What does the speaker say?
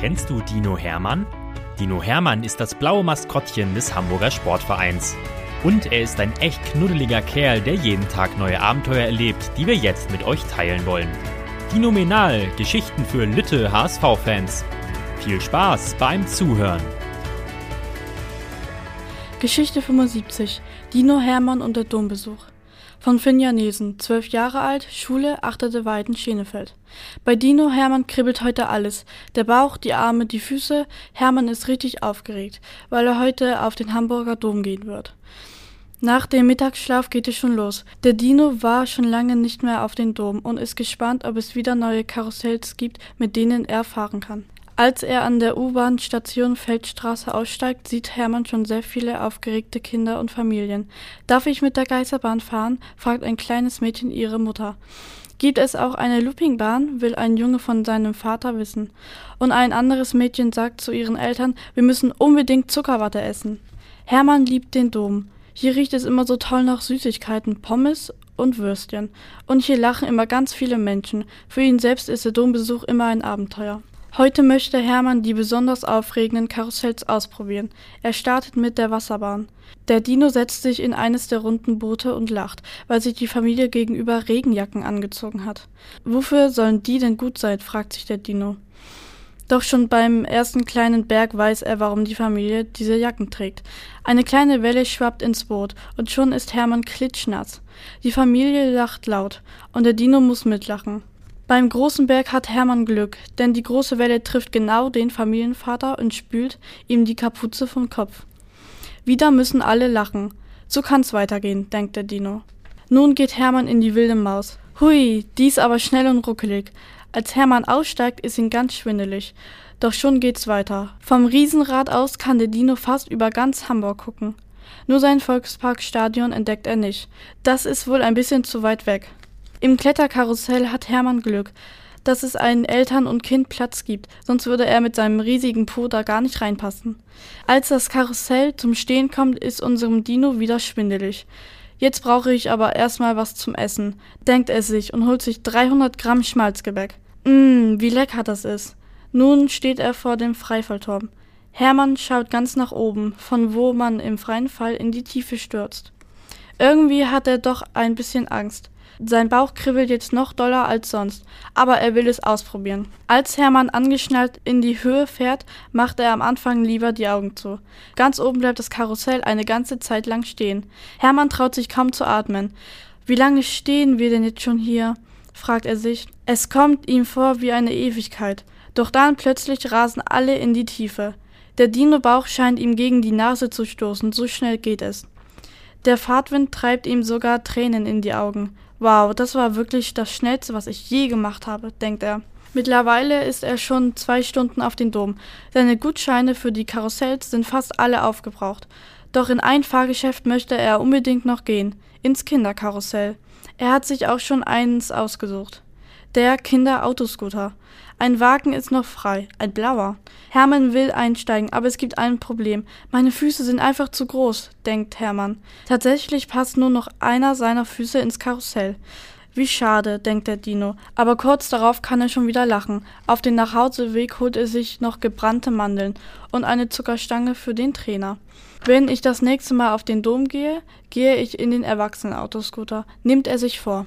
Kennst du Dino Hermann? Dino Hermann ist das blaue Maskottchen des Hamburger Sportvereins. Und er ist ein echt knuddeliger Kerl, der jeden Tag neue Abenteuer erlebt, die wir jetzt mit euch teilen wollen. Dinomenal, Geschichten für Lütte HSV-Fans. Viel Spaß beim Zuhören. Geschichte 75. Dino Hermann und der Dombesuch. Von Finja Nielsen, zwölf Jahre alt, Schule, achtete Weiden, Schenefeld. Bei Dino Hermann kribbelt heute alles. Der Bauch, die Arme, die Füße. Hermann ist richtig aufgeregt, weil er heute auf den Hamburger Dom gehen wird. Nach dem Mittagsschlaf geht es schon los. Der Dino war schon lange nicht mehr auf den Dom und ist gespannt, ob es wieder neue Karussells gibt, mit denen er fahren kann. Als er an der U-Bahn-Station Feldstraße aussteigt, sieht Hermann schon sehr viele aufgeregte Kinder und Familien. Darf ich mit der Geisterbahn fahren? fragt ein kleines Mädchen ihre Mutter. Gibt es auch eine Loopingbahn? will ein Junge von seinem Vater wissen. Und ein anderes Mädchen sagt zu ihren Eltern, wir müssen unbedingt Zuckerwatte essen. Hermann liebt den Dom. Hier riecht es immer so toll nach Süßigkeiten, Pommes und Würstchen. Und hier lachen immer ganz viele Menschen. Für ihn selbst ist der Dombesuch immer ein Abenteuer. Heute möchte Hermann die besonders aufregenden Karussells ausprobieren. Er startet mit der Wasserbahn. Der Dino setzt sich in eines der runden Boote und lacht, weil sich die Familie gegenüber Regenjacken angezogen hat. Wofür sollen die denn gut sein? fragt sich der Dino. Doch schon beim ersten kleinen Berg weiß er, warum die Familie diese Jacken trägt. Eine kleine Welle schwappt ins Boot und schon ist Hermann klitschnass. Die Familie lacht laut und der Dino muss mitlachen. Beim großen Berg hat Hermann Glück, denn die große Welle trifft genau den Familienvater und spült ihm die Kapuze vom Kopf. Wieder müssen alle lachen. So kann's weitergehen, denkt der Dino. Nun geht Hermann in die wilde Maus. Hui, dies aber schnell und ruckelig. Als Hermann aussteigt, ist ihm ganz schwindelig. Doch schon geht's weiter. Vom Riesenrad aus kann der Dino fast über ganz Hamburg gucken. Nur sein Volksparkstadion entdeckt er nicht. Das ist wohl ein bisschen zu weit weg. Im Kletterkarussell hat Hermann Glück, dass es einen Eltern und Kind Platz gibt, sonst würde er mit seinem riesigen Po da gar nicht reinpassen. Als das Karussell zum Stehen kommt, ist unserem Dino wieder schwindelig. Jetzt brauche ich aber erstmal was zum Essen, denkt er sich und holt sich 300 Gramm Schmalzgebäck. Mmm, wie lecker das ist. Nun steht er vor dem Freifallturm. Hermann schaut ganz nach oben, von wo man im freien Fall in die Tiefe stürzt. Irgendwie hat er doch ein bisschen Angst. Sein Bauch kribbelt jetzt noch doller als sonst, aber er will es ausprobieren. Als Hermann angeschnallt in die Höhe fährt, macht er am Anfang lieber die Augen zu. Ganz oben bleibt das Karussell eine ganze Zeit lang stehen. Hermann traut sich kaum zu atmen. Wie lange stehen wir denn jetzt schon hier? fragt er sich. Es kommt ihm vor wie eine Ewigkeit. Doch dann plötzlich rasen alle in die Tiefe. Der Dino-Bauch scheint ihm gegen die Nase zu stoßen, so schnell geht es. Der Fahrtwind treibt ihm sogar Tränen in die Augen. Wow, das war wirklich das Schnellste, was ich je gemacht habe, denkt er. Mittlerweile ist er schon zwei Stunden auf den Dom. Seine Gutscheine für die Karussells sind fast alle aufgebraucht. Doch in ein Fahrgeschäft möchte er unbedingt noch gehen. Ins Kinderkarussell. Er hat sich auch schon eins ausgesucht. Der Kinderautoscooter. Ein Wagen ist noch frei, ein blauer. Hermann will einsteigen, aber es gibt ein Problem. Meine Füße sind einfach zu groß, denkt Hermann. Tatsächlich passt nur noch einer seiner Füße ins Karussell. Wie schade, denkt der Dino, aber kurz darauf kann er schon wieder lachen. Auf den Nachhauseweg holt er sich noch gebrannte Mandeln und eine Zuckerstange für den Trainer. Wenn ich das nächste Mal auf den Dom gehe, gehe ich in den Erwachsenenautoscooter, nimmt er sich vor.